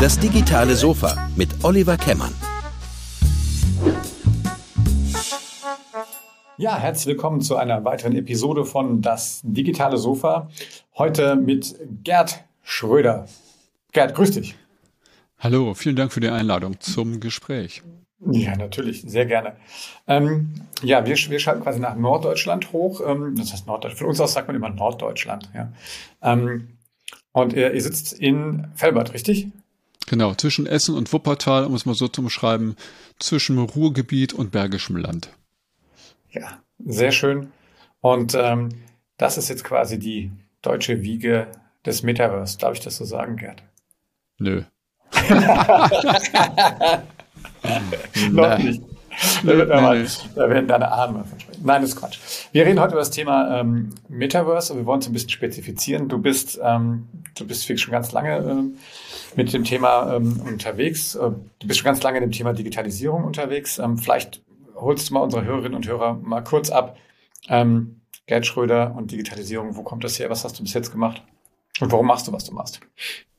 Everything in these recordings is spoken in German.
Das digitale Sofa mit Oliver Kemmern. Ja, herzlich willkommen zu einer weiteren Episode von Das digitale Sofa. Heute mit Gerd Schröder. Gerd, grüß dich. Hallo, vielen Dank für die Einladung zum Gespräch. Ja, natürlich, sehr gerne. Ähm, ja, wir, wir schalten quasi nach Norddeutschland hoch. Ähm, das heißt Norddeutschland. Von uns aus sagt man immer Norddeutschland. Ja. Ähm, und ihr, ihr sitzt in Felbert, richtig? Genau, zwischen Essen und Wuppertal, um es mal so zu beschreiben, zwischen Ruhrgebiet und Bergischem Land. Ja, sehr schön. Und ähm, das ist jetzt quasi die deutsche Wiege des Metaverse. Darf ich das so sagen, Gerd? Nö. Noch nicht. Da, wird mal, da werden deine Arme versprechen. Nein, das ist Quatsch. Wir reden heute über das Thema ähm, Metaverse und wir wollen es ein bisschen spezifizieren. Du bist, ähm, du bist wirklich schon ganz lange ähm, mit dem Thema ähm, unterwegs. Äh, du bist schon ganz lange in dem Thema Digitalisierung unterwegs. Ähm, vielleicht holst du mal unsere Hörerinnen und Hörer mal kurz ab. Ähm, Gerd Schröder und Digitalisierung, wo kommt das her? Was hast du bis jetzt gemacht? Und warum machst du, was du machst?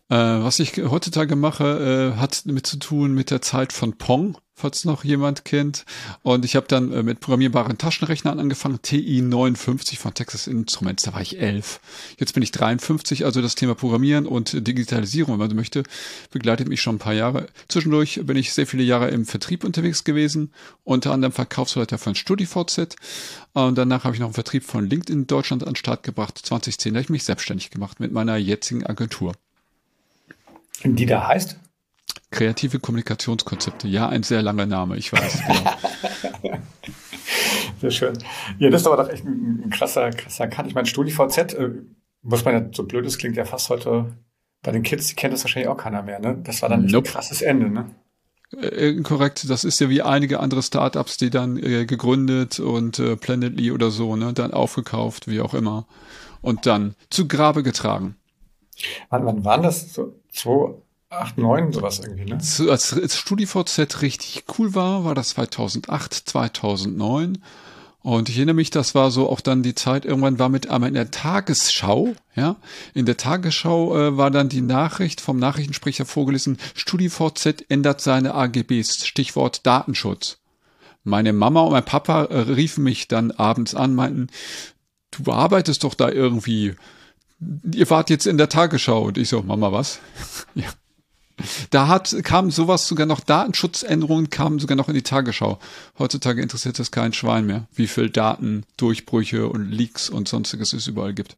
Äh, was ich heutzutage mache, äh, hat mit zu tun mit der Zeit von Pong, falls noch jemand kennt. Und ich habe dann äh, mit programmierbaren Taschenrechnern angefangen, TI 59 von Texas Instruments, da war ich elf. Jetzt bin ich 53, also das Thema Programmieren und Digitalisierung, wenn man so möchte, begleitet mich schon ein paar Jahre. Zwischendurch bin ich sehr viele Jahre im Vertrieb unterwegs gewesen, unter anderem Verkaufsleiter von StudiVZ. Und danach habe ich noch einen Vertrieb von LinkedIn Deutschland an den Start gebracht. 2010 habe ich mich selbstständig gemacht mit meiner jetzigen Agentur. Die da heißt? Kreative Kommunikationskonzepte. Ja, ein sehr langer Name, ich weiß. Genau. sehr schön. Ja, das ist aber doch echt ein, ein krasser, krasser Cut. Ich meine, StudiVZ, äh, muss man ja, so blöd es klingt, ja fast heute bei den Kids, die kennt das wahrscheinlich auch keiner mehr, ne? Das war dann nope. ein krasses Ende, ne? Äh, korrekt, das ist ja wie einige andere Startups, die dann äh, gegründet und äh, Planetly oder so, ne, dann aufgekauft, wie auch immer, und dann zu Grabe getragen. Wann, wann waren das? So 2008, 9, sowas irgendwie, ne? Als, als StudiVZ richtig cool war, war das 2008, 2009. Und ich erinnere mich, das war so auch dann die Zeit, irgendwann war mit einmal in der Tagesschau, ja, in der Tagesschau äh, war dann die Nachricht vom Nachrichtensprecher vorgelesen, StudiVZ ändert seine AGBs, Stichwort Datenschutz. Meine Mama und mein Papa äh, riefen mich dann abends an, meinten, du arbeitest doch da irgendwie, ihr wart jetzt in der Tagesschau. Und ich so, Mama, was? ja. Da hat, kam sowas sogar noch, Datenschutzänderungen kamen sogar noch in die Tagesschau. Heutzutage interessiert das kein Schwein mehr, wie viel Datendurchbrüche und Leaks und sonstiges es überall gibt.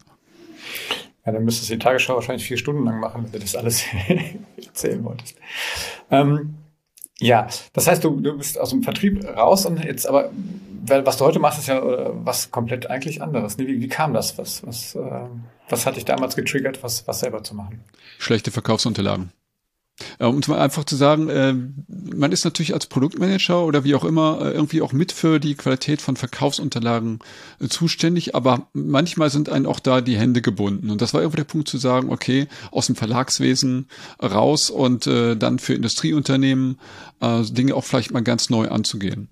Ja, dann müsstest du die Tagesschau wahrscheinlich vier Stunden lang machen, wenn du das alles erzählen wolltest. Ähm, ja, das heißt, du, du bist aus dem Vertrieb raus und jetzt aber, weil was du heute machst, ist ja äh, was komplett eigentlich anderes. Wie, wie kam das? Was, was, äh, was hat dich damals getriggert, was, was selber zu machen? Schlechte Verkaufsunterlagen. Äh, um mal einfach zu sagen, äh, man ist natürlich als Produktmanager oder wie auch immer äh, irgendwie auch mit für die Qualität von Verkaufsunterlagen zuständig, aber manchmal sind einem auch da die Hände gebunden. Und das war irgendwie der Punkt zu sagen, okay, aus dem Verlagswesen raus und dann für Industrieunternehmen Dinge auch vielleicht mal ganz neu anzugehen.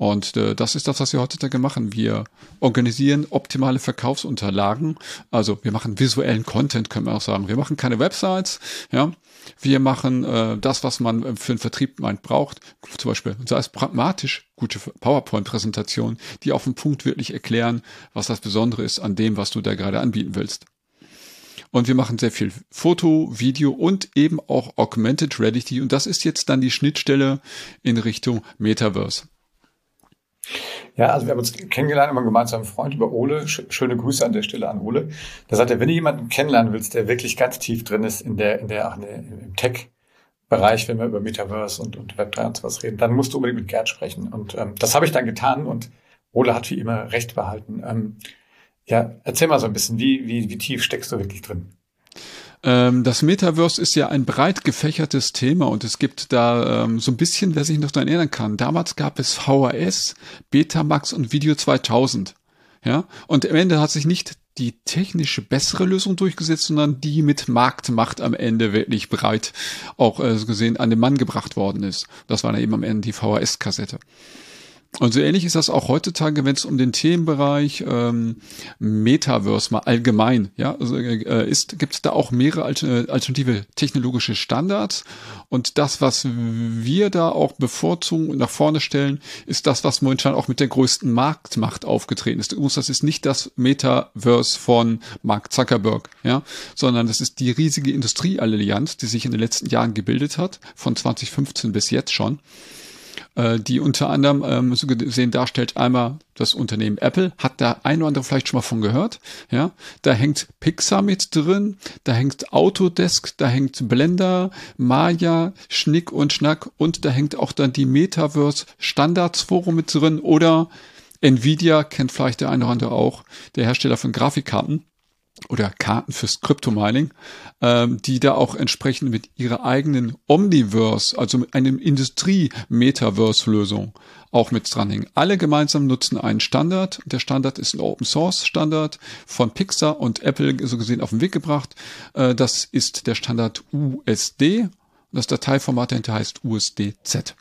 Und äh, das ist das, was wir heutzutage machen. Wir organisieren optimale Verkaufsunterlagen. Also wir machen visuellen Content, können wir auch sagen. Wir machen keine Websites, ja. Wir machen äh, das, was man äh, für einen Vertrieb meint braucht. Zum Beispiel, sei es pragmatisch, gute PowerPoint-Präsentationen, die auf den Punkt wirklich erklären, was das Besondere ist an dem, was du da gerade anbieten willst. Und wir machen sehr viel Foto, Video und eben auch Augmented Reality. Und das ist jetzt dann die Schnittstelle in Richtung Metaverse. Ja, also wir haben uns kennengelernt, immer gemeinsam Freund über Ole. Schöne Grüße an der Stelle an Ole. Da sagt er, wenn du jemanden kennenlernen willst, der wirklich ganz tief drin ist in der, in der, ach, im Tech-Bereich, wenn wir über Metaverse und, und Web3 und sowas reden, dann musst du unbedingt mit Gerd sprechen. Und ähm, das habe ich dann getan und Ole hat wie immer recht behalten. Ähm, ja, erzähl mal so ein bisschen, wie, wie, wie tief steckst du wirklich drin? Ähm, das Metaverse ist ja ein breit gefächertes Thema und es gibt da ähm, so ein bisschen, wer sich noch daran erinnern kann. Damals gab es VHS, Betamax und Video 2000. Ja, und am Ende hat sich nicht die technische bessere Lösung durchgesetzt, sondern die mit Marktmacht am Ende wirklich breit auch äh, gesehen an den Mann gebracht worden ist. Das war dann eben am Ende die VHS-Kassette. Und so ähnlich ist das auch heutzutage, wenn es um den Themenbereich ähm, Metaverse mal allgemein, ja, also, äh, ist, gibt es da auch mehrere alternative technologische Standards. Und das, was wir da auch bevorzugen und nach vorne stellen, ist das, was momentan auch mit der größten Marktmacht aufgetreten ist. Das ist nicht das Metaverse von Mark Zuckerberg, ja, sondern das ist die riesige Industrieallianz, die sich in den letzten Jahren gebildet hat, von 2015 bis jetzt schon äh, die unter anderem ähm, so gesehen darstellt einmal das Unternehmen Apple, hat da ein oder andere vielleicht schon mal von gehört, ja, da hängt Pixar mit drin, da hängt Autodesk, da hängt Blender, Maya, Schnick und Schnack und da hängt auch dann die Metaverse Standards Forum mit drin oder Nvidia kennt vielleicht der eine oder andere auch, der Hersteller von Grafikkarten oder Karten fürs Kryptomining, ähm, die da auch entsprechend mit ihrer eigenen Omniverse, also mit einem Industrie-Metaverse-Lösung auch mit dranhängen. Alle gemeinsam nutzen einen Standard. Der Standard ist ein Open Source Standard von Pixar und Apple so gesehen auf den Weg gebracht. Äh, das ist der Standard USD. Das Dateiformat dahinter heißt USDZ.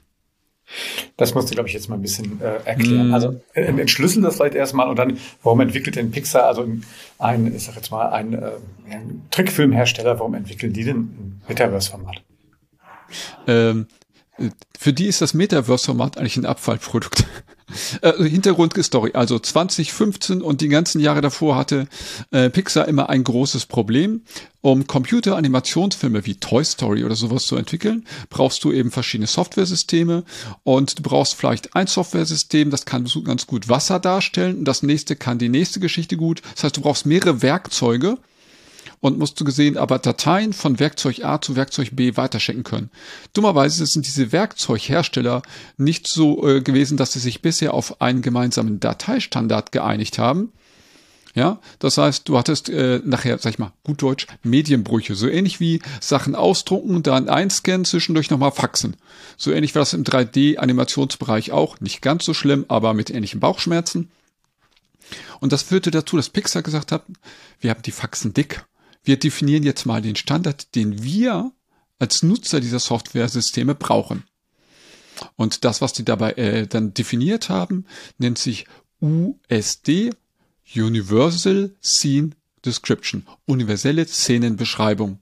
Das musst du, glaube ich, jetzt mal ein bisschen äh, erklären. Mm. Also äh, entschlüsseln das vielleicht erstmal und dann, warum entwickelt denn Pixar, also ein, ich sag jetzt mal, ein, äh, ein Trickfilmhersteller, warum entwickeln die denn ein Metaverse-Format? Ähm, für die ist das Metaverse-Format eigentlich ein Abfallprodukt. Äh, Hintergrundstory. Also 2015 und die ganzen Jahre davor hatte äh, Pixar immer ein großes Problem. Um Computer-Animationsfilme wie Toy Story oder sowas zu entwickeln, brauchst du eben verschiedene Softwaresysteme und du brauchst vielleicht ein Softwaresystem, das kann ganz gut Wasser darstellen und das nächste kann die nächste Geschichte gut. Das heißt, du brauchst mehrere Werkzeuge, und musst du gesehen aber Dateien von Werkzeug A zu Werkzeug B weiterschecken können. Dummerweise sind diese Werkzeughersteller nicht so äh, gewesen, dass sie sich bisher auf einen gemeinsamen Dateistandard geeinigt haben. Ja, das heißt, du hattest äh, nachher, sag ich mal, gut Deutsch, Medienbrüche. So ähnlich wie Sachen ausdrucken, dann einscannen, zwischendurch nochmal faxen. So ähnlich war das im 3D-Animationsbereich auch. Nicht ganz so schlimm, aber mit ähnlichen Bauchschmerzen. Und das führte dazu, dass Pixar gesagt hat, wir haben die Faxen dick wir definieren jetzt mal den Standard, den wir als Nutzer dieser Software-Systeme brauchen. Und das, was die dabei äh, dann definiert haben, nennt sich USD, Universal Scene Description, universelle Szenenbeschreibung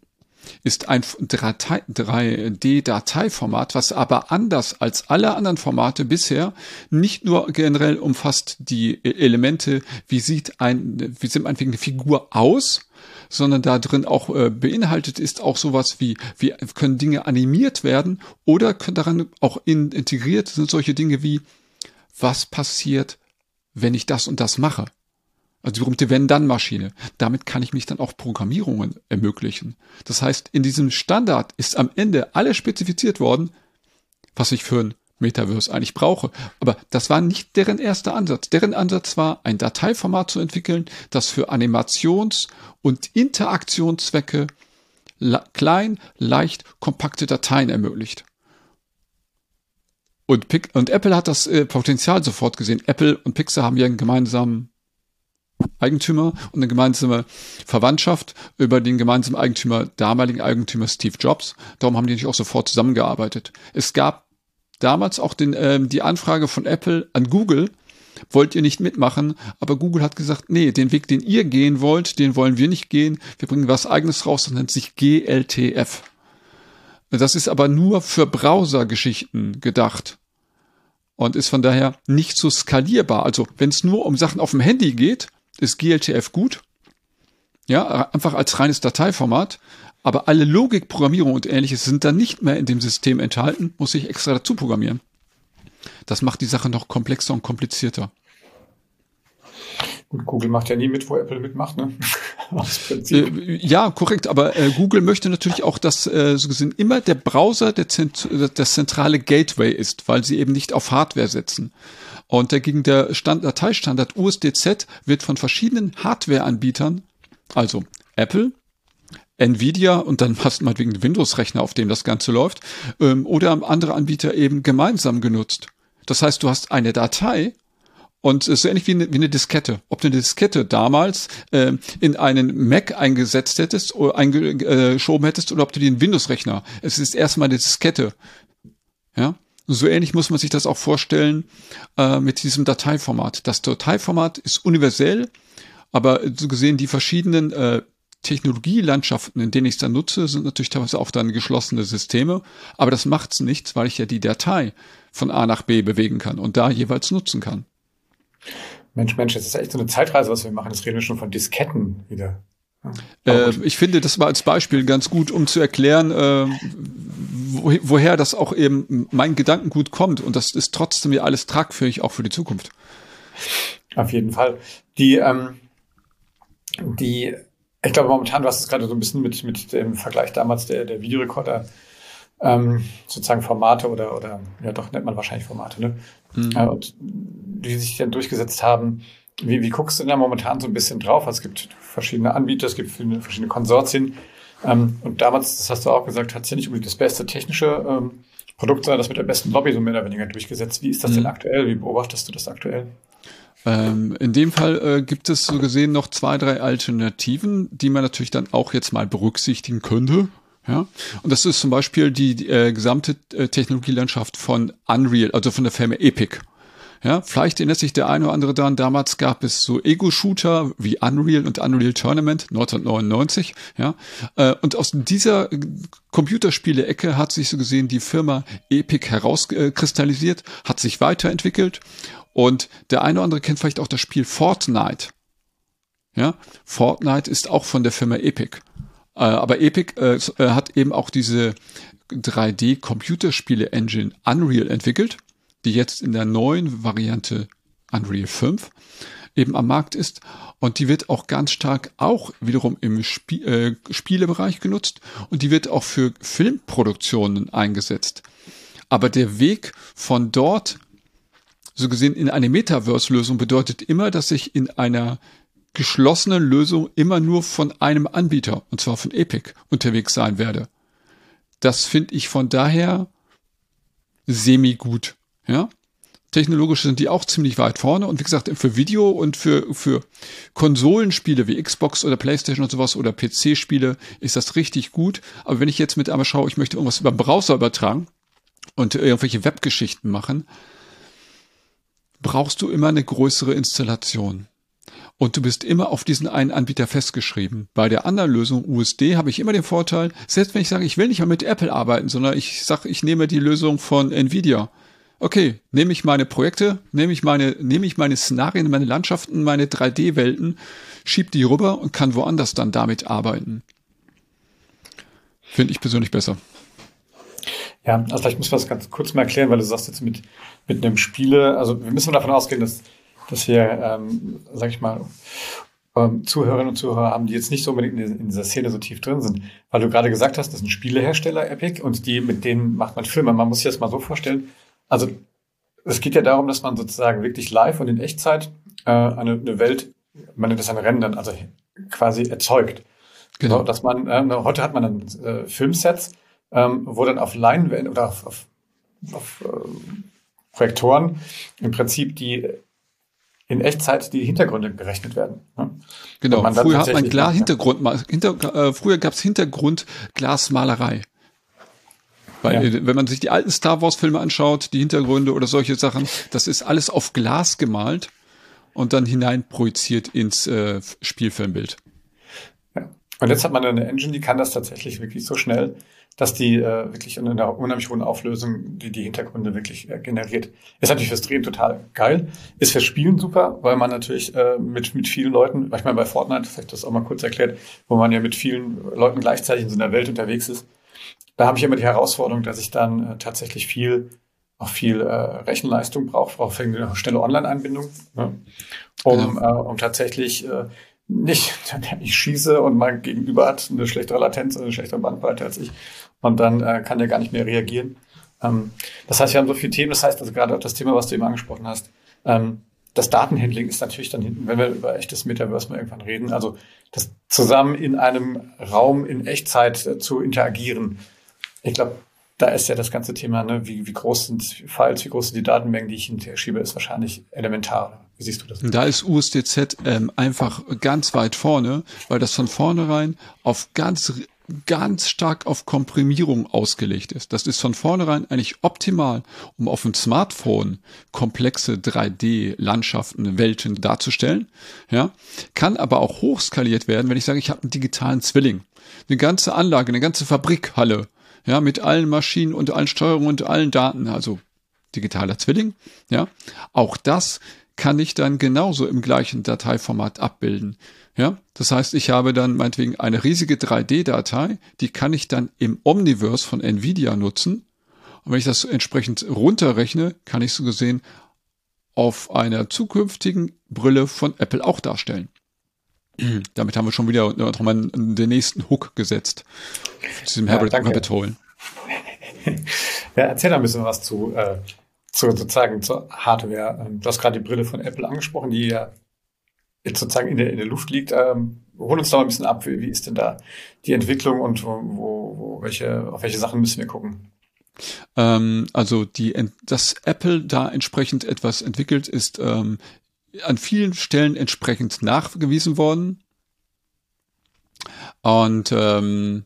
ist ein 3D-Dateiformat, was aber anders als alle anderen Formate bisher nicht nur generell umfasst die e-, Elemente, wie sieht ein, wie sieht meinetwegen eine Figur aus, sondern da drin auch äh, beinhaltet ist auch sowas wie, wie können Dinge animiert werden oder können daran auch in, integriert sind solche Dinge wie, was passiert, wenn ich das und das mache? Also die berühmte Wenn-Dann-Maschine. Damit kann ich mich dann auch Programmierungen ermöglichen. Das heißt, in diesem Standard ist am Ende alles spezifiziert worden, was ich für ein Metaverse eigentlich brauche. Aber das war nicht deren erster Ansatz. Deren Ansatz war, ein Dateiformat zu entwickeln, das für Animations- und Interaktionszwecke klein, leicht, kompakte Dateien ermöglicht. Und, Pic und Apple hat das äh, Potenzial sofort gesehen. Apple und Pixar haben ja einen gemeinsamen Eigentümer und eine gemeinsame Verwandtschaft über den gemeinsamen Eigentümer, damaligen Eigentümer Steve Jobs. Darum haben die natürlich auch sofort zusammengearbeitet. Es gab damals auch den, ähm, die Anfrage von Apple an Google, wollt ihr nicht mitmachen, aber Google hat gesagt, nee, den Weg, den ihr gehen wollt, den wollen wir nicht gehen. Wir bringen was eigenes raus, das nennt sich GLTF. Das ist aber nur für Browser-Geschichten gedacht und ist von daher nicht so skalierbar. Also wenn es nur um Sachen auf dem Handy geht, ist GLTF gut. Ja, einfach als reines Dateiformat. Aber alle Logik, Programmierung und ähnliches sind dann nicht mehr in dem System enthalten, muss ich extra dazu programmieren. Das macht die Sache noch komplexer und komplizierter. Gut, Google macht ja nie mit, wo Apple mitmacht, ne? äh, ja, korrekt. Aber äh, Google möchte natürlich auch, dass äh, so gesehen immer der Browser der Zent das zentrale Gateway ist, weil sie eben nicht auf Hardware setzen. Und dagegen der Stand Dateistandard USDZ wird von verschiedenen Hardware-Anbietern, also Apple, Nvidia und dann hast du mal wegen Windows-Rechner, auf dem das Ganze läuft, ähm, oder andere Anbieter eben gemeinsam genutzt. Das heißt, du hast eine Datei und es ist so ähnlich wie eine, wie eine Diskette. Ob du eine Diskette damals äh, in einen Mac eingesetzt hättest oder eingeschoben hättest oder ob du den Windows-Rechner. Es ist erstmal eine Diskette. Ja. So ähnlich muss man sich das auch vorstellen äh, mit diesem Dateiformat. Das Dateiformat ist universell, aber so gesehen die verschiedenen äh, Technologielandschaften, in denen ich es dann nutze, sind natürlich teilweise auch dann geschlossene Systeme, aber das macht's nichts, weil ich ja die Datei von A nach B bewegen kann und da jeweils nutzen kann. Mensch, Mensch, das ist echt so eine Zeitreise, was wir machen. Das reden wir schon von Disketten wieder. Äh, ich finde, das war als Beispiel ganz gut, um zu erklären, äh, wo, woher das auch eben mein Gedankengut kommt. Und das ist trotzdem ja alles tragfähig auch für die Zukunft. Auf jeden Fall. Die, ähm, die, ich glaube momentan, du hast es gerade so ein bisschen mit, mit dem Vergleich damals der, der Videorekorder, ähm, sozusagen Formate oder, oder, ja doch, nennt man wahrscheinlich Formate, ne? Mhm. Äh, und die sich dann durchgesetzt haben. Wie, wie guckst du denn da momentan so ein bisschen drauf? Also es gibt verschiedene Anbieter, es gibt verschiedene Konsortien. Ähm, und damals, das hast du auch gesagt, hat es ja nicht unbedingt das beste technische ähm, Produkt, sondern das mit der besten Lobby so mehr oder weniger durchgesetzt. Wie ist das mhm. denn aktuell? Wie beobachtest du das aktuell? Ähm, in dem Fall äh, gibt es so gesehen noch zwei, drei Alternativen, die man natürlich dann auch jetzt mal berücksichtigen könnte. Ja, und das ist zum Beispiel die, die äh, gesamte äh, Technologielandschaft von Unreal, also von der Firma Epic. Ja, vielleicht erinnert sich der eine oder andere daran, damals gab es so Ego-Shooter wie Unreal und Unreal Tournament 1999. Ja, äh, und aus dieser Computerspiele-Ecke hat sich so gesehen die Firma Epic herauskristallisiert, hat sich weiterentwickelt und der eine oder andere kennt vielleicht auch das Spiel Fortnite. Ja, Fortnite ist auch von der Firma Epic. Äh, aber Epic äh, hat eben auch diese 3D-Computerspiele-Engine Unreal entwickelt die jetzt in der neuen Variante Unreal 5 eben am Markt ist. Und die wird auch ganz stark auch wiederum im Spie äh, Spielebereich genutzt und die wird auch für Filmproduktionen eingesetzt. Aber der Weg von dort, so gesehen in eine Metaverse-Lösung, bedeutet immer, dass ich in einer geschlossenen Lösung immer nur von einem Anbieter, und zwar von Epic, unterwegs sein werde. Das finde ich von daher semi gut. Ja, technologisch sind die auch ziemlich weit vorne. Und wie gesagt, für Video und für, für Konsolenspiele wie Xbox oder Playstation und sowas oder PC-Spiele ist das richtig gut. Aber wenn ich jetzt mit einmal schaue, ich möchte irgendwas über den Browser übertragen und irgendwelche Webgeschichten machen, brauchst du immer eine größere Installation. Und du bist immer auf diesen einen Anbieter festgeschrieben. Bei der anderen Lösung USD habe ich immer den Vorteil, selbst wenn ich sage, ich will nicht mal mit Apple arbeiten, sondern ich sage, ich nehme die Lösung von Nvidia okay, nehme ich meine Projekte, nehme ich meine, nehme ich meine Szenarien, meine Landschaften, meine 3D-Welten, schieb die rüber und kann woanders dann damit arbeiten. Finde ich persönlich besser. Ja, also vielleicht muss man das ganz kurz mal erklären, weil du sagst jetzt mit, mit einem Spiele, also wir müssen davon ausgehen, dass, dass wir, ähm, sag ich mal, ähm, Zuhörerinnen und Zuhörer haben, die jetzt nicht so unbedingt in, in dieser Szene so tief drin sind. Weil du gerade gesagt hast, das ist ein Spielehersteller, Epic, und die, mit denen macht man Filme. Man muss sich das mal so vorstellen, also es geht ja darum, dass man sozusagen wirklich live und in Echtzeit äh, eine, eine Welt, man nennt das ein Rendern, also quasi erzeugt. Genau. So, dass man, äh, heute hat man dann äh, Filmsets, ähm, wo dann auf Leinwänden oder auf, auf, auf äh, Projektoren im Prinzip die in Echtzeit die Hintergründe gerechnet werden. Ne? Genau, früher hat man klar Hintergrund, hinter, äh, früher gab es Hintergrundglasmalerei. Weil ja. wenn man sich die alten Star Wars Filme anschaut, die Hintergründe oder solche Sachen, das ist alles auf Glas gemalt und dann hinein projiziert ins äh, Spielfilmbild. Ja. Und jetzt hat man eine Engine, die kann das tatsächlich wirklich so schnell, dass die äh, wirklich in einer unheimlich hohen Auflösung die, die Hintergründe wirklich äh, generiert. Ist natürlich fürs Drehen total geil. Ist fürs Spielen super, weil man natürlich äh, mit, mit vielen Leuten, ich meine bei Fortnite, vielleicht das auch mal kurz erklärt, wo man ja mit vielen Leuten gleichzeitig in so einer Welt unterwegs ist, da habe ich immer die Herausforderung, dass ich dann äh, tatsächlich viel, auch viel äh, Rechenleistung brauche, brauche eine schnelle Online-Anbindung, ne? um, genau. äh, um tatsächlich äh, nicht, ich schieße und mein Gegenüber hat eine schlechtere Latenz, eine schlechtere Bandbreite als ich und dann äh, kann der gar nicht mehr reagieren. Ähm, das heißt, wir haben so viele Themen. Das heißt, also gerade auch das Thema, was du eben angesprochen hast, ähm, das Datenhandling ist natürlich dann hinten, wenn wir über echtes Metaverse mal irgendwann reden, also das zusammen in einem Raum in Echtzeit äh, zu interagieren, ich glaube, da ist ja das ganze Thema, ne, wie, wie groß sind Files, wie groß sind die Datenmengen, die ich hinterher schiebe, ist wahrscheinlich elementar. Wie siehst du das? Da ist USDZ ähm, einfach ganz weit vorne, weil das von vornherein auf ganz ganz stark auf Komprimierung ausgelegt ist. Das ist von vornherein eigentlich optimal, um auf dem Smartphone komplexe 3D-Landschaften, Welten darzustellen. Ja, kann aber auch hochskaliert werden, wenn ich sage, ich habe einen digitalen Zwilling. Eine ganze Anlage, eine ganze Fabrikhalle, ja, mit allen Maschinen und allen Steuerungen und allen Daten, also digitaler Zwilling, ja. Auch das kann ich dann genauso im gleichen Dateiformat abbilden. Ja, das heißt, ich habe dann meinetwegen eine riesige 3D-Datei, die kann ich dann im Omniverse von Nvidia nutzen. Und wenn ich das entsprechend runterrechne, kann ich so gesehen auf einer zukünftigen Brille von Apple auch darstellen. Damit haben wir schon wieder nochmal den nächsten Hook gesetzt. Zu diesem ja, Rabbit Hole. ja, erzähl ein bisschen was zu, äh, zu sozusagen zur Hardware. Ähm, du hast gerade die Brille von Apple angesprochen, die ja jetzt sozusagen in der, in der Luft liegt. Ähm, hol uns da mal ein bisschen ab. Wie, wie ist denn da die Entwicklung und wo, wo, welche, auf welche Sachen müssen wir gucken? Ähm, also die, dass Apple da entsprechend etwas entwickelt, ist ähm, an vielen Stellen entsprechend nachgewiesen worden. Und ähm,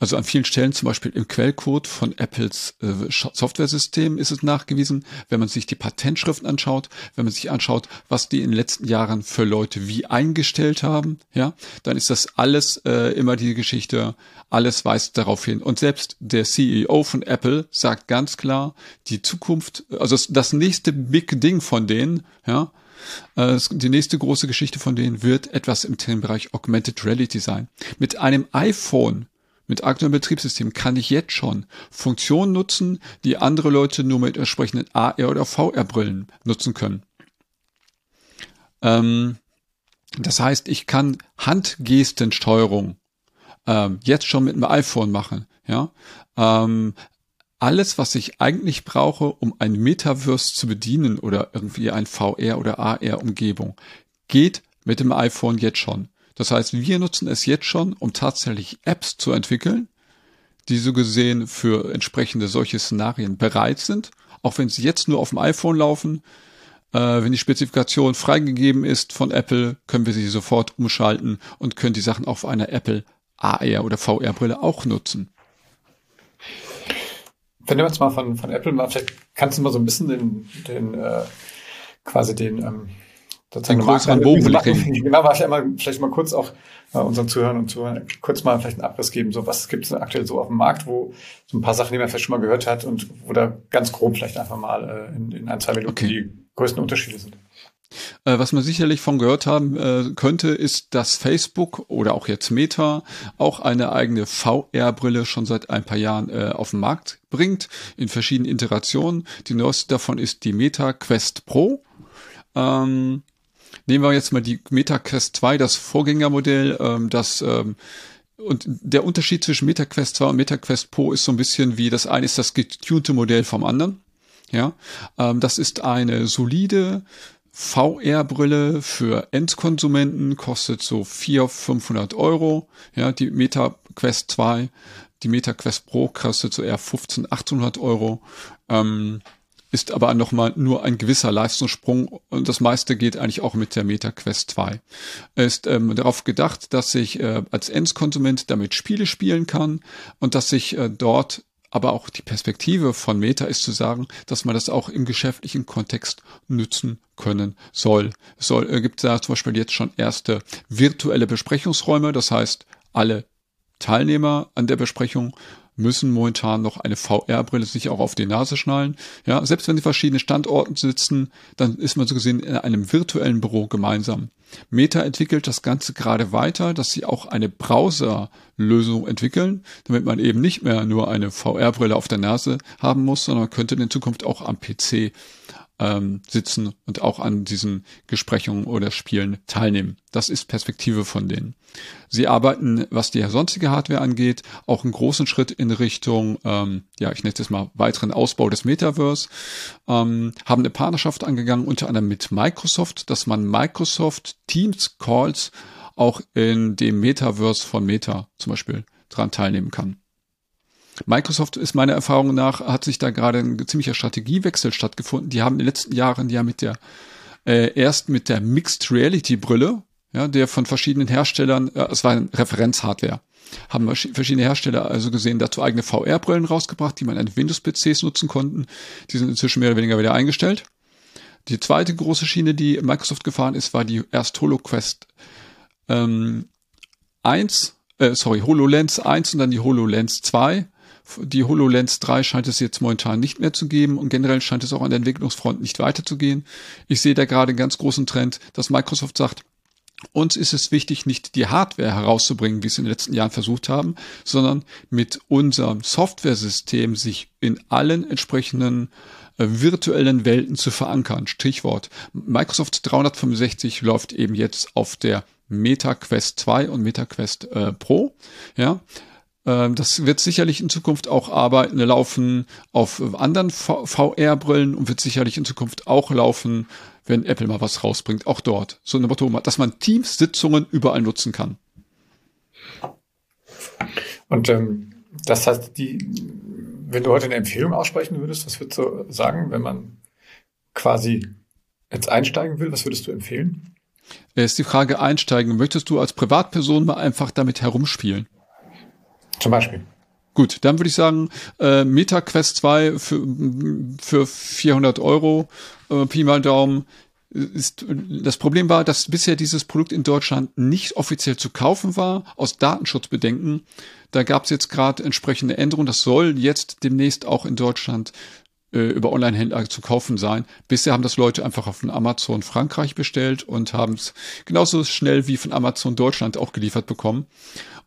also an vielen Stellen, zum Beispiel im Quellcode von Apples äh, Software-System ist es nachgewiesen. Wenn man sich die Patentschriften anschaut, wenn man sich anschaut, was die in den letzten Jahren für Leute wie eingestellt haben, ja, dann ist das alles äh, immer die Geschichte, alles weist darauf hin. Und selbst der CEO von Apple sagt ganz klar, die Zukunft, also das nächste Big Ding von denen, ja, die nächste große Geschichte von denen wird etwas im Themenbereich Augmented Reality sein. Mit einem iPhone mit aktuellem Betriebssystem kann ich jetzt schon Funktionen nutzen, die andere Leute nur mit entsprechenden AR oder VR-Brillen nutzen können. Ähm, das heißt, ich kann Handgestensteuerung ähm, jetzt schon mit dem iPhone machen. Ja, ähm, alles, was ich eigentlich brauche, um ein Metaverse zu bedienen oder irgendwie ein VR oder AR-Umgebung, geht mit dem iPhone jetzt schon. Das heißt, wir nutzen es jetzt schon, um tatsächlich Apps zu entwickeln, die so gesehen für entsprechende solche Szenarien bereit sind, auch wenn sie jetzt nur auf dem iPhone laufen. Äh, wenn die Spezifikation freigegeben ist von Apple, können wir sie sofort umschalten und können die Sachen auf einer Apple AR oder VR-Brille auch nutzen. Wenn wir jetzt mal von, von Apple mal, vielleicht kannst du mal so ein bisschen den, den äh, quasi den ähm, sozusagen größeren Bogen machen. Genau, vielleicht mal, vielleicht mal kurz auch äh, unseren Zuhörern und Zuhörern kurz mal vielleicht einen Abriss geben, so was gibt es aktuell so auf dem Markt, wo so ein paar Sachen, die man vielleicht schon mal gehört hat und wo da ganz grob vielleicht einfach mal äh, in, in ein, zwei Minuten okay. die größten Unterschiede sind. Äh, was man sicherlich von gehört haben äh, könnte, ist, dass Facebook oder auch jetzt Meta auch eine eigene VR-Brille schon seit ein paar Jahren äh, auf den Markt bringt, in verschiedenen Iterationen. Die neueste davon ist die Meta Quest Pro. Ähm, Nehmen wir jetzt mal die MetaQuest 2, das Vorgängermodell, ähm, das ähm, und der Unterschied zwischen MetaQuest 2 und MetaQuest Pro ist so ein bisschen wie das eine ist das getunte Modell vom anderen. Ja, ähm, das ist eine solide VR-Brille für Endkonsumenten, kostet so 400, 500 Euro. Ja, die MetaQuest 2, die MetaQuest Pro kostet so eher 15, 800 Euro. Ähm, ist aber nochmal nur ein gewisser Leistungssprung und das meiste geht eigentlich auch mit der Meta Quest 2. Er ist ähm, darauf gedacht, dass ich äh, als Endkonsument damit Spiele spielen kann und dass ich äh, dort aber auch die Perspektive von Meta ist zu sagen, dass man das auch im geschäftlichen Kontext nützen können soll. Es soll, äh, gibt da zum Beispiel jetzt schon erste virtuelle Besprechungsräume, das heißt, alle Teilnehmer an der Besprechung müssen momentan noch eine VR-Brille sich auch auf die Nase schnallen. Ja, selbst wenn sie verschiedene Standorten sitzen, dann ist man so gesehen in einem virtuellen Büro gemeinsam. Meta entwickelt das Ganze gerade weiter, dass sie auch eine Browser-Lösung entwickeln, damit man eben nicht mehr nur eine VR-Brille auf der Nase haben muss, sondern könnte in Zukunft auch am PC ähm, sitzen und auch an diesen Gesprächen oder Spielen teilnehmen. Das ist Perspektive von denen. Sie arbeiten, was die sonstige Hardware angeht, auch einen großen Schritt in Richtung, ähm, ja, ich nenne es mal weiteren Ausbau des Metaverse, ähm, haben eine Partnerschaft angegangen, unter anderem mit Microsoft, dass man Microsoft Teams Calls auch in dem Metaverse von Meta zum Beispiel dran teilnehmen kann. Microsoft ist meiner Erfahrung nach, hat sich da gerade ein ziemlicher Strategiewechsel stattgefunden. Die haben in den letzten Jahren ja mit der, äh, erst mit der Mixed Reality Brille, ja, der von verschiedenen Herstellern, äh, es war ein Referenzhardware. haben verschiedene Hersteller also gesehen, dazu eigene VR-Brillen rausgebracht, die man an Windows-PCs nutzen konnten. Die sind inzwischen mehr oder weniger wieder eingestellt. Die zweite große Schiene, die Microsoft gefahren ist, war die erst HoloQuest ähm, 1, äh, sorry, HoloLens 1 und dann die HoloLens 2. Die HoloLens 3 scheint es jetzt momentan nicht mehr zu geben und generell scheint es auch an der Entwicklungsfront nicht weiterzugehen. Ich sehe da gerade einen ganz großen Trend, dass Microsoft sagt, uns ist es wichtig, nicht die Hardware herauszubringen, wie es in den letzten Jahren versucht haben, sondern mit unserem Softwaresystem sich in allen entsprechenden äh, virtuellen Welten zu verankern. Stichwort Microsoft 365 läuft eben jetzt auf der Meta Quest 2 und Meta Quest äh, Pro. Ja, das wird sicherlich in Zukunft auch arbeiten, laufen auf anderen VR-Brillen und wird sicherlich in Zukunft auch laufen, wenn Apple mal was rausbringt, auch dort. So eine Motto, dass man Teams-Sitzungen überall nutzen kann. Und ähm, das heißt, die, wenn du heute eine Empfehlung aussprechen würdest, was würdest du sagen, wenn man quasi jetzt einsteigen will, was würdest du empfehlen? Ist die Frage einsteigen. Möchtest du als Privatperson mal einfach damit herumspielen? Zum Beispiel. Gut, dann würde ich sagen, äh, MetaQuest 2 für, für 400 Euro, äh, Pi mal Daumen. Ist, das Problem war, dass bisher dieses Produkt in Deutschland nicht offiziell zu kaufen war, aus Datenschutzbedenken. Da gab es jetzt gerade entsprechende Änderungen. Das soll jetzt demnächst auch in Deutschland äh, über Online-Händler zu kaufen sein. Bisher haben das Leute einfach auf von Amazon Frankreich bestellt und haben es genauso schnell wie von Amazon Deutschland auch geliefert bekommen,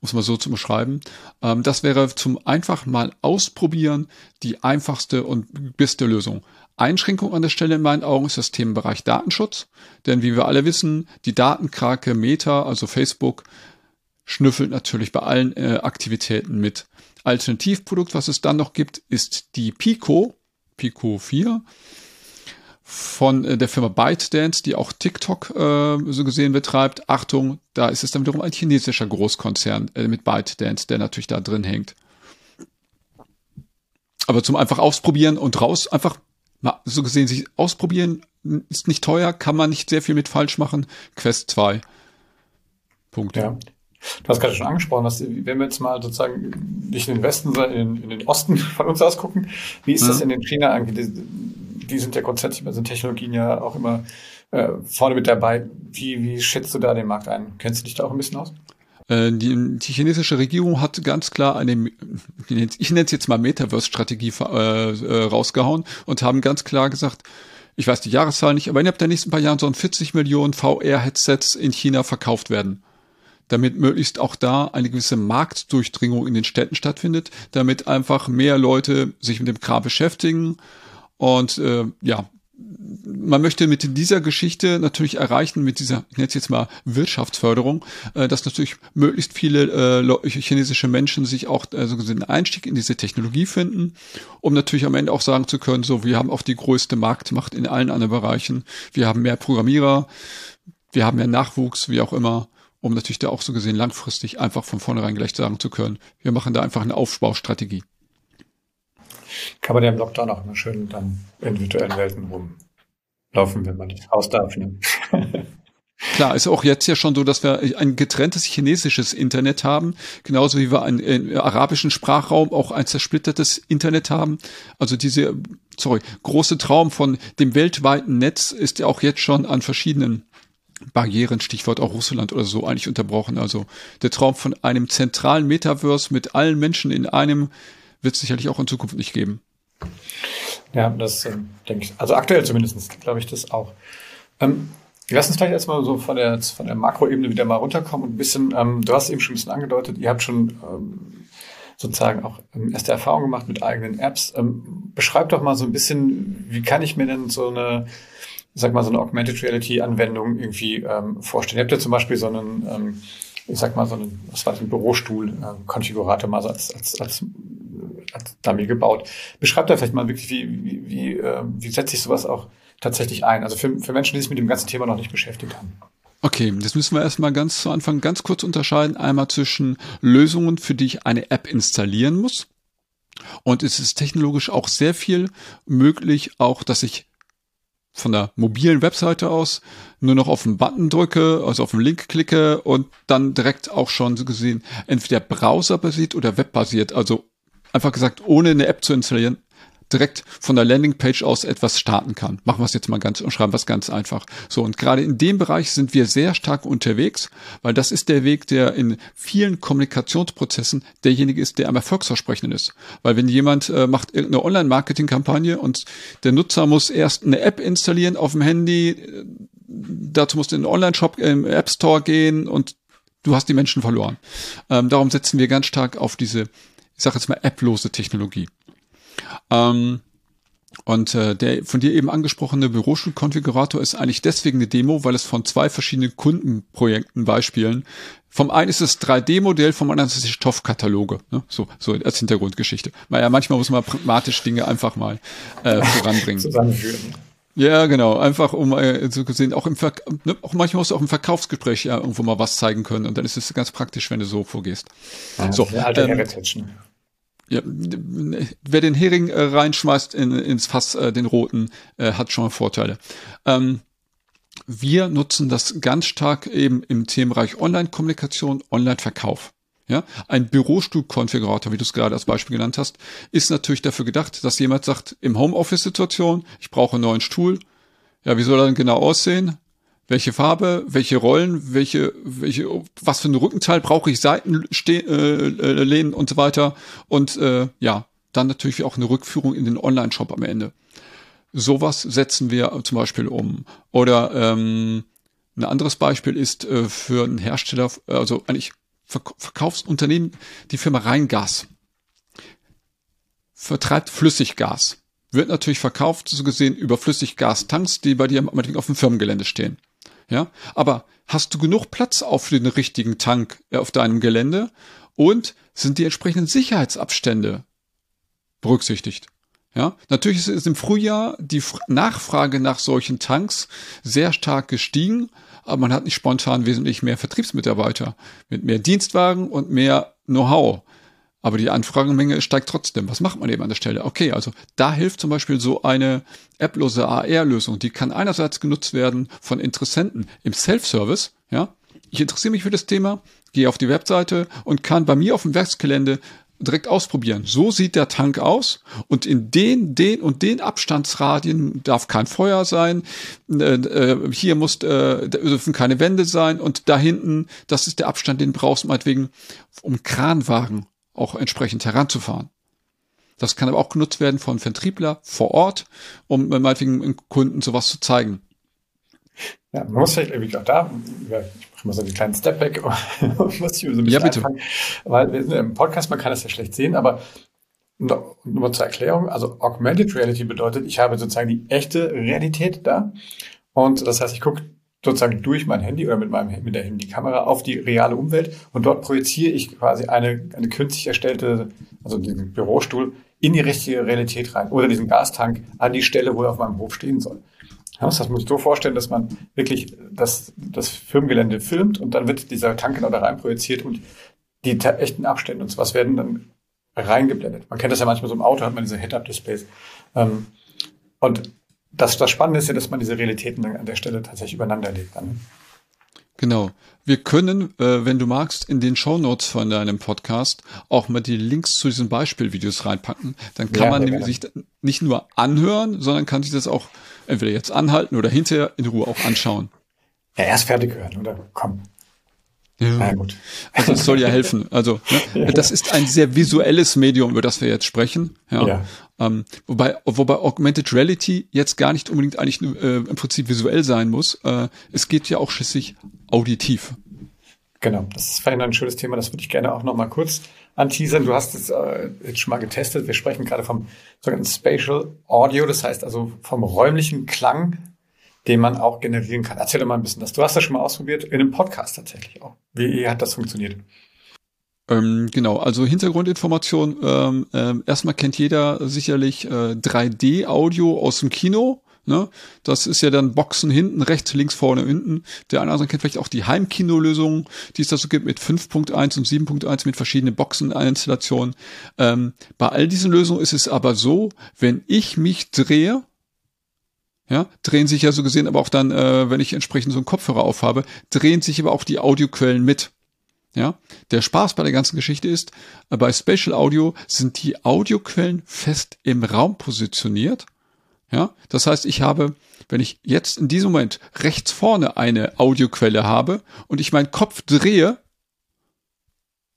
es mal so zu beschreiben. Ähm, das wäre zum einfach mal ausprobieren die einfachste und beste Lösung. Einschränkung an der Stelle in meinen Augen ist das Themenbereich Datenschutz, denn wie wir alle wissen, die Datenkrake Meta, also Facebook, schnüffelt natürlich bei allen äh, Aktivitäten mit. Alternativprodukt, was es dann noch gibt, ist die Pico, Pico 4 von äh, der Firma ByteDance, die auch TikTok äh, so gesehen betreibt. Achtung, da ist es dann wiederum ein chinesischer Großkonzern äh, mit ByteDance, der natürlich da drin hängt. Aber zum einfach ausprobieren und raus, einfach mal so gesehen sich ausprobieren, ist nicht teuer, kann man nicht sehr viel mit falsch machen. Quest 2. Punkt. Ja. Du hast gerade schon angesprochen, dass, wenn wir jetzt mal sozusagen nicht in den Westen, sondern in, in den Osten von uns aus gucken, wie ist ja. das in den China eigentlich? Die, sind ja grundsätzlich bei so Technologien ja auch immer äh, vorne mit dabei. Wie, wie schätzt du da den Markt ein? Kennst du dich da auch ein bisschen aus? Äh, die, die chinesische Regierung hat ganz klar eine, ich nenne es jetzt mal Metaverse-Strategie äh, äh, rausgehauen und haben ganz klar gesagt, ich weiß die Jahreszahl nicht, aber innerhalb der nächsten paar Jahren sollen 40 Millionen VR-Headsets in China verkauft werden damit möglichst auch da eine gewisse Marktdurchdringung in den Städten stattfindet, damit einfach mehr Leute sich mit dem Kram beschäftigen und äh, ja, man möchte mit dieser Geschichte natürlich erreichen, mit dieser, ich nenne es jetzt mal Wirtschaftsförderung, äh, dass natürlich möglichst viele äh, chinesische Menschen sich auch äh, so gesehen Einstieg in diese Technologie finden, um natürlich am Ende auch sagen zu können, so, wir haben auch die größte Marktmacht in allen anderen Bereichen, wir haben mehr Programmierer, wir haben mehr Nachwuchs, wie auch immer um natürlich da auch so gesehen langfristig einfach von vornherein gleich sagen zu können, wir machen da einfach eine Aufbaustrategie. Kann man ja im Lockdown auch immer schön dann in virtuellen Welten rumlaufen, wenn man nicht raus darf. Ne? Klar, ist auch jetzt ja schon so, dass wir ein getrenntes chinesisches Internet haben, genauso wie wir einen, arabischen Sprachraum auch ein zersplittertes Internet haben. Also diese, sorry, große Traum von dem weltweiten Netz ist ja auch jetzt schon an verschiedenen Barrieren, Stichwort auch Russland oder so, eigentlich unterbrochen. Also der Traum von einem zentralen Metaverse mit allen Menschen in einem wird es sicherlich auch in Zukunft nicht geben. Ja, das äh, denke ich. Also aktuell zumindest glaube ich das auch. Ähm, lass uns vielleicht erstmal so von der, von der Makroebene wieder mal runterkommen und ein bisschen, ähm, du hast eben schon ein bisschen angedeutet, ihr habt schon ähm, sozusagen auch ähm, erste Erfahrungen gemacht mit eigenen Apps. Ähm, beschreib doch mal so ein bisschen, wie kann ich mir denn so eine sag mal, so eine Augmented Reality-Anwendung irgendwie ähm, vorstellen. Ihr habt ja zum Beispiel so einen, ähm, ich sag mal, so einen, was war das, ein Bürostuhl-Konfigurator äh, mal so als, als, als, als Dummy gebaut. Beschreibt da vielleicht mal wirklich, wie, wie, wie, äh, wie setzt sich sowas auch tatsächlich ein? Also für, für Menschen, die sich mit dem ganzen Thema noch nicht beschäftigt haben. Okay, das müssen wir erstmal ganz zu Anfang ganz kurz unterscheiden. Einmal zwischen Lösungen, für die ich eine App installieren muss. Und es ist technologisch auch sehr viel möglich, auch dass ich von der mobilen Webseite aus nur noch auf den Button drücke, also auf den Link klicke und dann direkt auch schon so gesehen entweder browserbasiert oder webbasiert, also einfach gesagt, ohne eine App zu installieren, direkt von der Landingpage aus etwas starten kann. Machen wir es jetzt mal ganz und schreiben wir es ganz einfach. So, und gerade in dem Bereich sind wir sehr stark unterwegs, weil das ist der Weg, der in vielen Kommunikationsprozessen derjenige ist, der am erfolgsversprechenden ist. Weil wenn jemand äh, macht irgendeine Online-Marketing-Kampagne und der Nutzer muss erst eine App installieren auf dem Handy, äh, dazu musst du in den Online-Shop im App Store gehen und du hast die Menschen verloren. Ähm, darum setzen wir ganz stark auf diese, ich sage jetzt mal, applose Technologie. Ähm, und äh, der von dir eben angesprochene Bürostuhlkonfigurator ist eigentlich deswegen eine Demo, weil es von zwei verschiedenen Kundenprojekten Beispielen vom einen ist es 3D-Modell, vom anderen ist es Stoffkataloge. Ne? So, so als Hintergrundgeschichte. Naja, manchmal muss man pragmatisch Dinge einfach mal äh, voranbringen. Ja, genau. Einfach um äh, so gesehen, auch im Ver ne, auch manchmal musst du auch im Verkaufsgespräch ja irgendwo mal was zeigen können und dann ist es ganz praktisch, wenn du so vorgehst. Ja, so, alte ähm. Ja, wer den Hering äh, reinschmeißt in, ins Fass, äh, den roten, äh, hat schon Vorteile. Ähm, wir nutzen das ganz stark eben im Themenbereich Online-Kommunikation, Online-Verkauf. Ja, ein Bürostuhl-Konfigurator, wie du es gerade als Beispiel genannt hast, ist natürlich dafür gedacht, dass jemand sagt, im Homeoffice-Situation, ich brauche einen neuen Stuhl. Ja, wie soll er denn genau aussehen? welche Farbe, welche Rollen, welche, welche, was für ein Rückenteil brauche ich, Seiten äh, äh, lehnen und so weiter. Und äh, ja, dann natürlich auch eine Rückführung in den Online-Shop am Ende. Sowas setzen wir zum Beispiel um. Oder ähm, ein anderes Beispiel ist äh, für einen Hersteller, also eigentlich Verkaufsunternehmen, die Firma Rheingas vertreibt Flüssiggas. Wird natürlich verkauft, so gesehen, über Flüssiggastanks, die bei dir auf dem Firmengelände stehen. Ja, aber hast du genug Platz auf den richtigen Tank äh, auf deinem Gelände und sind die entsprechenden Sicherheitsabstände berücksichtigt? Ja, natürlich ist im Frühjahr die Nachfrage nach solchen Tanks sehr stark gestiegen, aber man hat nicht spontan wesentlich mehr Vertriebsmitarbeiter mit mehr Dienstwagen und mehr Know-how. Aber die Anfragenmenge steigt trotzdem. Was macht man eben an der Stelle? Okay, also da hilft zum Beispiel so eine applose AR-Lösung. Die kann einerseits genutzt werden von Interessenten im Self-Service. Ja, ich interessiere mich für das Thema, gehe auf die Webseite und kann bei mir auf dem Werksgelände direkt ausprobieren. So sieht der Tank aus und in den, den und den Abstandsradien darf kein Feuer sein. Äh, äh, hier muss äh, dürfen keine Wände sein und da hinten, das ist der Abstand, den brauchst du meinetwegen um Kranwagen auch entsprechend heranzufahren. Das kann aber auch genutzt werden von Vertriebler vor Ort, um meinetwegen Kunden sowas zu zeigen. Ja, man muss vielleicht irgendwie auch da, ich mache mal so einen kleinen Stepback, muss ich so ein bisschen ja, bitte. Anfangen, weil wir sind im Podcast, man kann das ja schlecht sehen, aber nur, nur zur Erklärung, also Augmented Reality bedeutet, ich habe sozusagen die echte Realität da und das heißt, ich gucke sozusagen durch mein Handy oder mit meinem mit der Handykamera auf die reale Umwelt und dort projiziere ich quasi eine, eine künstlich erstellte, also diesen Bürostuhl in die richtige Realität rein oder diesen Gastank an die Stelle, wo er auf meinem Hof stehen soll. Das muss ich so vorstellen, dass man wirklich das, das Firmengelände filmt und dann wird dieser Tank genau da rein projiziert und die echten Abstände und sowas werden dann reingeblendet. Man kennt das ja manchmal so im Auto, hat man diese Head-Up-Displays. Ähm, und das, das Spannende ist ja, dass man diese Realitäten an der Stelle tatsächlich übereinander legt. Dann. Genau. Wir können, äh, wenn du magst, in den Show Notes von deinem Podcast auch mal die Links zu diesen Beispielvideos reinpacken. Dann kann ja, man nämlich sich nicht nur anhören, sondern kann sich das auch entweder jetzt anhalten oder hinterher in Ruhe auch anschauen. Ja, erst fertig hören, oder? Komm. Ja. Gut. Also es soll ja helfen. Also ne, das ist ein sehr visuelles Medium, über das wir jetzt sprechen. Ja. ja. Ähm, wobei, wobei Augmented Reality jetzt gar nicht unbedingt eigentlich äh, im Prinzip visuell sein muss. Äh, es geht ja auch schließlich auditiv. Genau, das ist vielleicht ein schönes Thema, das würde ich gerne auch noch mal kurz anteasern. Du hast es äh, jetzt schon mal getestet. Wir sprechen gerade vom sogenannten Spatial Audio, das heißt also vom räumlichen Klang den man auch generieren kann. Erzähl doch mal ein bisschen das. Du hast das schon mal ausprobiert, in einem Podcast tatsächlich auch. Wie hat das funktioniert? Ähm, genau, also Hintergrundinformation. Ähm, ähm, erstmal kennt jeder sicherlich äh, 3D-Audio aus dem Kino. Ne? Das ist ja dann Boxen hinten, rechts, links, vorne, hinten. Der eine oder andere kennt vielleicht auch die Heimkinolösung, die es da so gibt mit 5.1 und 7.1 mit verschiedenen Boxeninstallationen. Ähm, bei all diesen Lösungen ist es aber so, wenn ich mich drehe, ja, drehen sich ja so gesehen, aber auch dann, äh, wenn ich entsprechend so einen Kopfhörer aufhabe, drehen sich aber auch die Audioquellen mit. Ja, der Spaß bei der ganzen Geschichte ist, äh, bei Spatial Audio sind die Audioquellen fest im Raum positioniert. Ja, das heißt, ich habe, wenn ich jetzt in diesem Moment rechts vorne eine Audioquelle habe und ich meinen Kopf drehe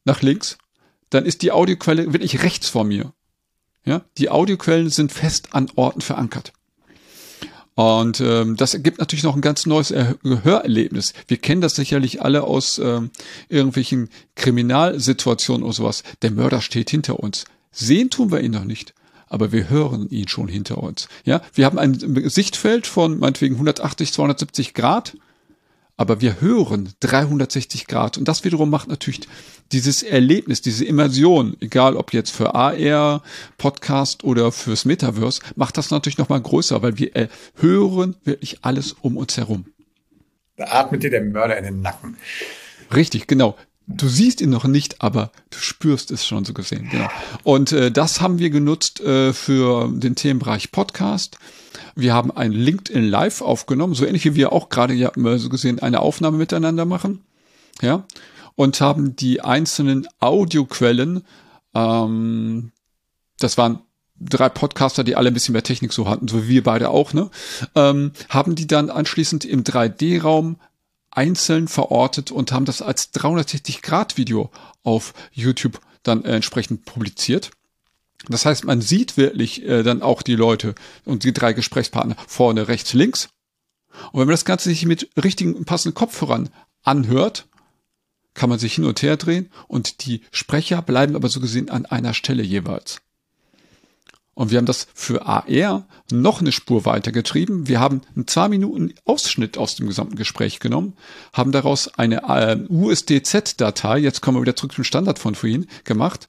nach links, dann ist die Audioquelle wirklich rechts vor mir. Ja, die Audioquellen sind fest an Orten verankert. Und ähm, das ergibt natürlich noch ein ganz neues Hörerlebnis. Wir kennen das sicherlich alle aus ähm, irgendwelchen Kriminalsituationen oder sowas. Der Mörder steht hinter uns. Sehen tun wir ihn noch nicht, aber wir hören ihn schon hinter uns. Ja, wir haben ein Sichtfeld von meinetwegen 180, 270 Grad aber wir hören 360 Grad und das wiederum macht natürlich dieses Erlebnis, diese Immersion, egal ob jetzt für AR, Podcast oder fürs Metaverse, macht das natürlich nochmal größer, weil wir hören wirklich alles um uns herum. Da atmet dir der Mörder in den Nacken. Richtig, genau. Du siehst ihn noch nicht, aber du spürst es schon so gesehen. Genau. Und äh, das haben wir genutzt äh, für den Themenbereich Podcast. Wir haben ein LinkedIn Live aufgenommen, so ähnlich wie wir auch gerade ja so gesehen eine Aufnahme miteinander machen. Ja. Und haben die einzelnen Audioquellen, ähm, das waren drei Podcaster, die alle ein bisschen mehr Technik so hatten, so wie wir beide auch, ne, ähm, haben die dann anschließend im 3D-Raum einzeln verortet und haben das als 360-Grad-Video auf YouTube dann entsprechend publiziert. Das heißt, man sieht wirklich äh, dann auch die Leute und die drei Gesprächspartner vorne, rechts, links. Und wenn man das Ganze sich mit richtigen passenden Kopfhörern anhört, kann man sich hin und her drehen und die Sprecher bleiben aber so gesehen an einer Stelle jeweils. Und wir haben das für AR noch eine Spur weitergetrieben. Wir haben einen zwei Minuten Ausschnitt aus dem gesamten Gespräch genommen, haben daraus eine äh, USDZ-Datei, jetzt kommen wir wieder zurück zum Standard von vorhin, gemacht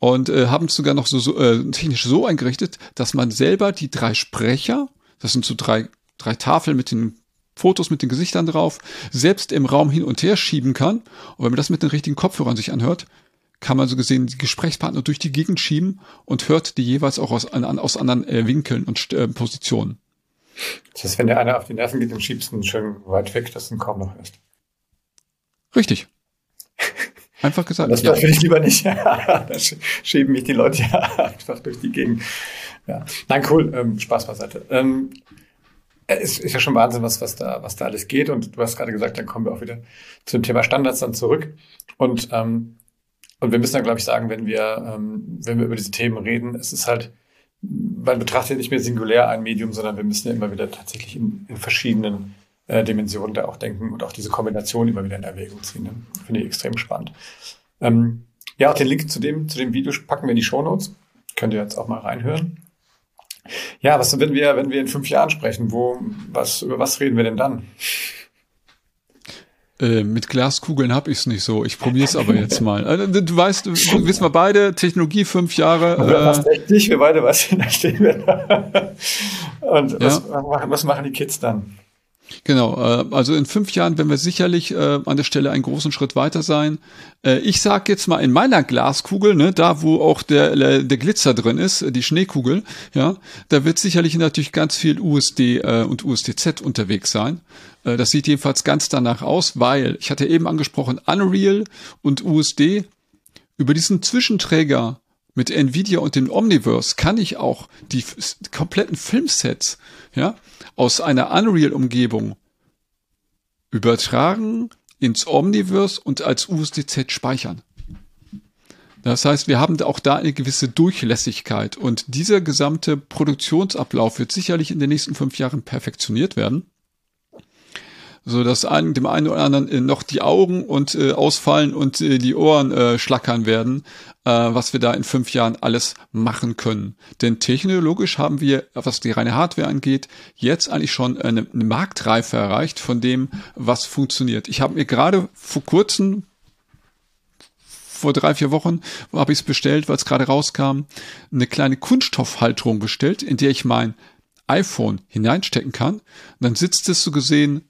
und äh, haben es sogar noch so, so äh, technisch so eingerichtet, dass man selber die drei Sprecher, das sind so drei, drei Tafeln mit den Fotos mit den Gesichtern drauf, selbst im Raum hin und her schieben kann. Und wenn man das mit den richtigen Kopfhörern sich anhört, kann man so gesehen die Gesprächspartner durch die Gegend schieben und hört die jeweils auch aus, an, aus anderen äh, Winkeln und äh, Positionen. Das heißt, wenn der eine auf die Nerven geht, dann schiebst du ihn schön weit weg, dass du ihn kaum noch hörst. Richtig. Einfach gesagt. Das ja. will ich lieber nicht. da schieben mich die Leute ja einfach durch die Gegend. Ja. Nein, cool. Ähm, Spaß beiseite. Ähm, es ist ja schon Wahnsinn, was, was, da, was da alles geht. Und du hast gerade gesagt, dann kommen wir auch wieder zum Thema Standards dann zurück. Und ähm, und wir müssen dann, glaube ich, sagen, wenn wir, ähm, wenn wir über diese Themen reden, es ist halt, man betrachtet nicht mehr singulär ein Medium, sondern wir müssen ja immer wieder tatsächlich in, in verschiedenen äh, Dimensionen da auch denken und auch diese Kombination immer wieder in Erwägung ziehen. Ne? Finde ich extrem spannend. Ähm, ja, auch den Link zu dem, zu dem Video packen wir in die Show Notes. Könnt ihr jetzt auch mal reinhören. Ja, was, wenn wir, wenn wir in fünf Jahren sprechen, wo, was, über was reden wir denn dann? Äh, mit Glaskugeln habe ich es nicht so. Ich probiere es aber jetzt mal. Also, du weißt, du, wissen wir beide, Technologie fünf Jahre. Äh, was echt nicht, wir beide, was da stehen wir da. Und was, ja. was machen die Kids dann? Genau, äh, also in fünf Jahren werden wir sicherlich äh, an der Stelle einen großen Schritt weiter sein. Äh, ich sag jetzt mal in meiner Glaskugel, ne, da wo auch der, der Glitzer drin ist, die Schneekugel, ja, da wird sicherlich natürlich ganz viel USD und USDZ unterwegs sein. Das sieht jedenfalls ganz danach aus, weil ich hatte eben angesprochen Unreal und USD über diesen Zwischenträger mit Nvidia und dem Omniverse kann ich auch die kompletten Filmsets, ja, aus einer Unreal-Umgebung übertragen ins Omniverse und als USDZ speichern. Das heißt, wir haben auch da eine gewisse Durchlässigkeit und dieser gesamte Produktionsablauf wird sicherlich in den nächsten fünf Jahren perfektioniert werden so dass einem, dem einen oder anderen äh, noch die Augen und äh, ausfallen und äh, die Ohren äh, schlackern werden, äh, was wir da in fünf Jahren alles machen können. Denn technologisch haben wir, was die reine Hardware angeht, jetzt eigentlich schon eine, eine Marktreife erreicht von dem, was funktioniert. Ich habe mir gerade vor kurzem vor drei, vier Wochen habe ich es bestellt, weil es gerade rauskam, eine kleine Kunststoffhalterung bestellt, in der ich mein iPhone hineinstecken kann. Und dann sitzt es so gesehen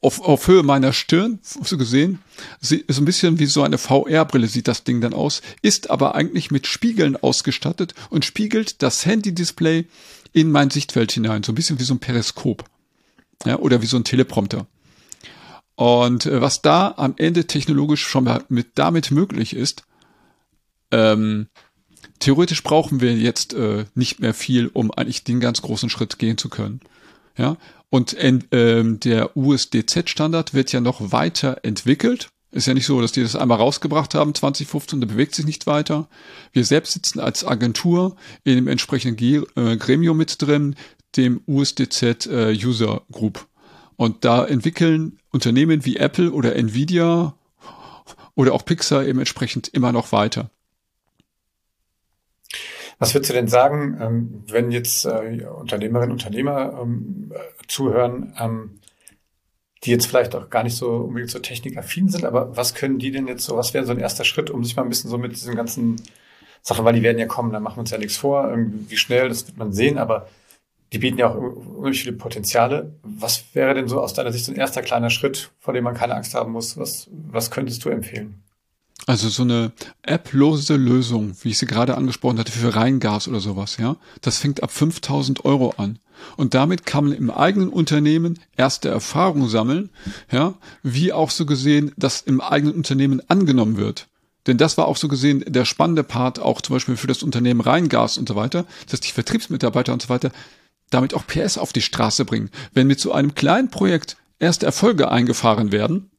auf, auf Höhe meiner Stirn, so gesehen, sie, ist ein bisschen wie so eine VR-Brille sieht das Ding dann aus, ist aber eigentlich mit Spiegeln ausgestattet und spiegelt das Handy-Display in mein Sichtfeld hinein, so ein bisschen wie so ein Periskop. Ja, oder wie so ein Teleprompter. Und äh, was da am Ende technologisch schon mit damit möglich ist, ähm, theoretisch brauchen wir jetzt äh, nicht mehr viel, um eigentlich den ganz großen Schritt gehen zu können. Ja, und äh, der USDZ-Standard wird ja noch weiter entwickelt. Ist ja nicht so, dass die das einmal rausgebracht haben, 2015, der bewegt sich nicht weiter. Wir selbst sitzen als Agentur in dem entsprechenden G äh, Gremium mit drin, dem USDZ äh, User Group. Und da entwickeln Unternehmen wie Apple oder Nvidia oder auch Pixar eben entsprechend immer noch weiter. Was würdest du denn sagen, ähm, wenn jetzt äh, Unternehmerinnen und Unternehmer ähm, zuhören, ähm, die jetzt vielleicht auch gar nicht so unbedingt so technikaffin sind, aber was können die denn jetzt so, was wäre so ein erster Schritt, um sich mal ein bisschen so mit diesen ganzen Sachen, weil die werden ja kommen, da machen wir uns ja nichts vor, wie schnell, das wird man sehen, aber die bieten ja auch unheimlich viele Potenziale. Was wäre denn so aus deiner Sicht so ein erster kleiner Schritt, vor dem man keine Angst haben muss? Was, was könntest du empfehlen? Also so eine applose Lösung, wie ich sie gerade angesprochen hatte, für Reingas oder sowas, ja, das fängt ab 5000 Euro an. Und damit kann man im eigenen Unternehmen erste Erfahrungen sammeln, ja, wie auch so gesehen, dass im eigenen Unternehmen angenommen wird. Denn das war auch so gesehen der spannende Part, auch zum Beispiel für das Unternehmen Rheingas und so weiter, dass die Vertriebsmitarbeiter und so weiter damit auch PS auf die Straße bringen. Wenn mit so einem kleinen Projekt erste Erfolge eingefahren werden,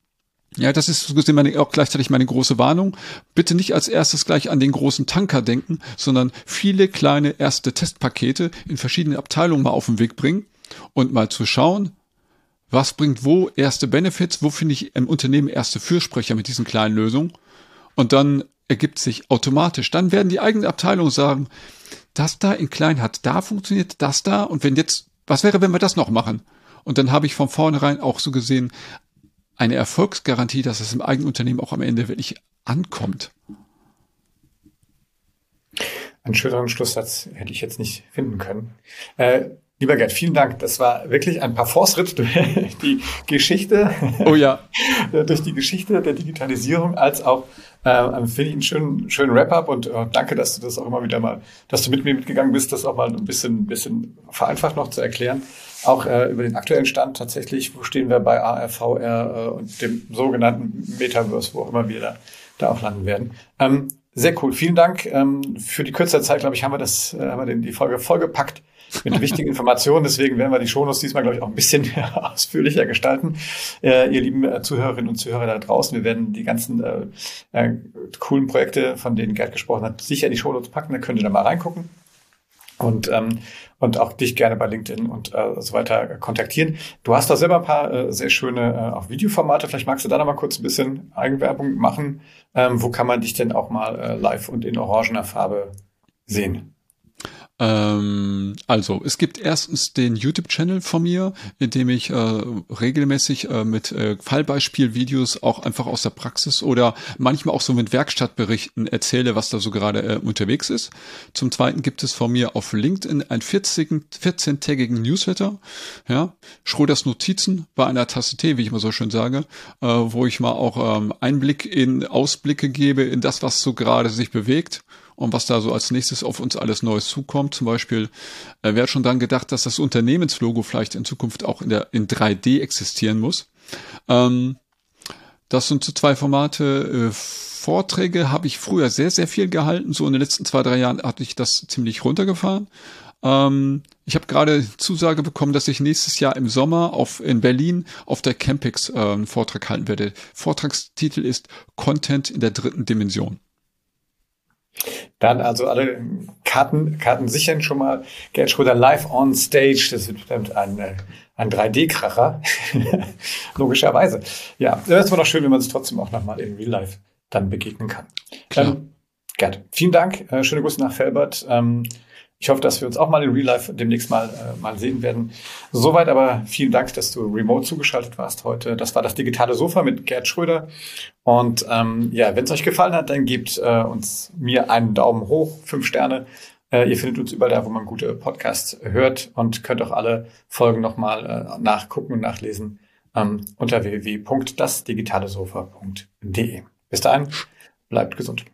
ja, das ist so meine, auch gleichzeitig meine große Warnung. Bitte nicht als erstes gleich an den großen Tanker denken, sondern viele kleine erste Testpakete in verschiedenen Abteilungen mal auf den Weg bringen und mal zu schauen, was bringt wo erste Benefits, wo finde ich im Unternehmen erste Fürsprecher mit diesen kleinen Lösungen und dann ergibt sich automatisch. Dann werden die eigenen Abteilungen sagen, das da in klein hat da funktioniert, das da und wenn jetzt, was wäre, wenn wir das noch machen? Und dann habe ich von vornherein auch so gesehen eine Erfolgsgarantie, dass es im eigenen Unternehmen auch am Ende wirklich ankommt. Einen schöneren Schlusssatz hätte ich jetzt nicht finden können. Äh, lieber Gerd, vielen Dank. Das war wirklich ein paar Force-Ritt durch die Geschichte. Oh ja. durch die Geschichte der Digitalisierung als auch äh, finde ich einen schönen, schönen Wrap-up und äh, danke, dass du das auch immer wieder mal, dass du mit mir mitgegangen bist, das auch mal ein bisschen, bisschen vereinfacht noch zu erklären auch äh, über den aktuellen Stand tatsächlich, wo stehen wir bei ARVR äh, und dem sogenannten Metaverse, wo auch immer wir da, da auch landen werden. Ähm, sehr cool. Vielen Dank. Ähm, für die kürzere Zeit, glaube ich, haben wir das, äh, haben wir den, die Folge vollgepackt mit wichtigen Informationen. Deswegen werden wir die Shownotes diesmal, glaube ich, auch ein bisschen ausführlicher gestalten. Äh, ihr lieben äh, Zuhörerinnen und Zuhörer da draußen, wir werden die ganzen äh, äh, coolen Projekte, von denen Gerd gesprochen hat, sicher in die Shownotes packen. Da könnt ihr da mal reingucken und, ähm, und auch dich gerne bei LinkedIn und äh, so weiter kontaktieren. Du hast da selber ein paar äh, sehr schöne äh, auch Videoformate. Vielleicht magst du da noch mal kurz ein bisschen Eigenwerbung machen. Ähm, wo kann man dich denn auch mal äh, live und in orangener Farbe sehen? Ähm, also, es gibt erstens den YouTube-Channel von mir, in dem ich äh, regelmäßig äh, mit äh, Fallbeispielvideos auch einfach aus der Praxis oder manchmal auch so mit Werkstattberichten erzähle, was da so gerade äh, unterwegs ist. Zum Zweiten gibt es von mir auf LinkedIn einen 14-tägigen Newsletter, ja, Schröders Notizen bei einer Tasse Tee, wie ich immer so schön sage, äh, wo ich mal auch ähm, Einblick in Ausblicke gebe in das, was so gerade sich bewegt und was da so als nächstes auf uns alles Neues zukommt. Zum Beispiel äh, wäre schon dann gedacht, dass das Unternehmenslogo vielleicht in Zukunft auch in, der, in 3D existieren muss. Ähm, das sind so zwei Formate. Äh, Vorträge habe ich früher sehr, sehr viel gehalten. So in den letzten zwei, drei Jahren hatte ich das ziemlich runtergefahren. Ähm, ich habe gerade Zusage bekommen, dass ich nächstes Jahr im Sommer auf, in Berlin auf der Campix äh, einen Vortrag halten werde. Vortragstitel ist Content in der dritten Dimension. Dann also alle Karten, Karten sichern schon mal. Gerd Schröder live on stage. Das wird bestimmt ein, äh, ein 3D-Kracher. Logischerweise. Ja, das war doch schön, wenn man sich trotzdem auch nochmal in Real Life dann begegnen kann. Klar. Ähm, Gerd, vielen Dank. Äh, schöne Grüße nach Felbert. Ähm, ich hoffe, dass wir uns auch mal in Real Life demnächst mal, äh, mal sehen werden. Soweit aber vielen Dank, dass du remote zugeschaltet warst heute. Das war das digitale Sofa mit Gerd Schröder. Und ähm, ja, wenn es euch gefallen hat, dann gebt äh, uns mir einen Daumen hoch, fünf Sterne. Äh, ihr findet uns überall da, wo man gute Podcasts hört und könnt auch alle Folgen nochmal äh, nachgucken und nachlesen ähm, unter www.dasdigitalesofa.de. Bis dahin, bleibt gesund.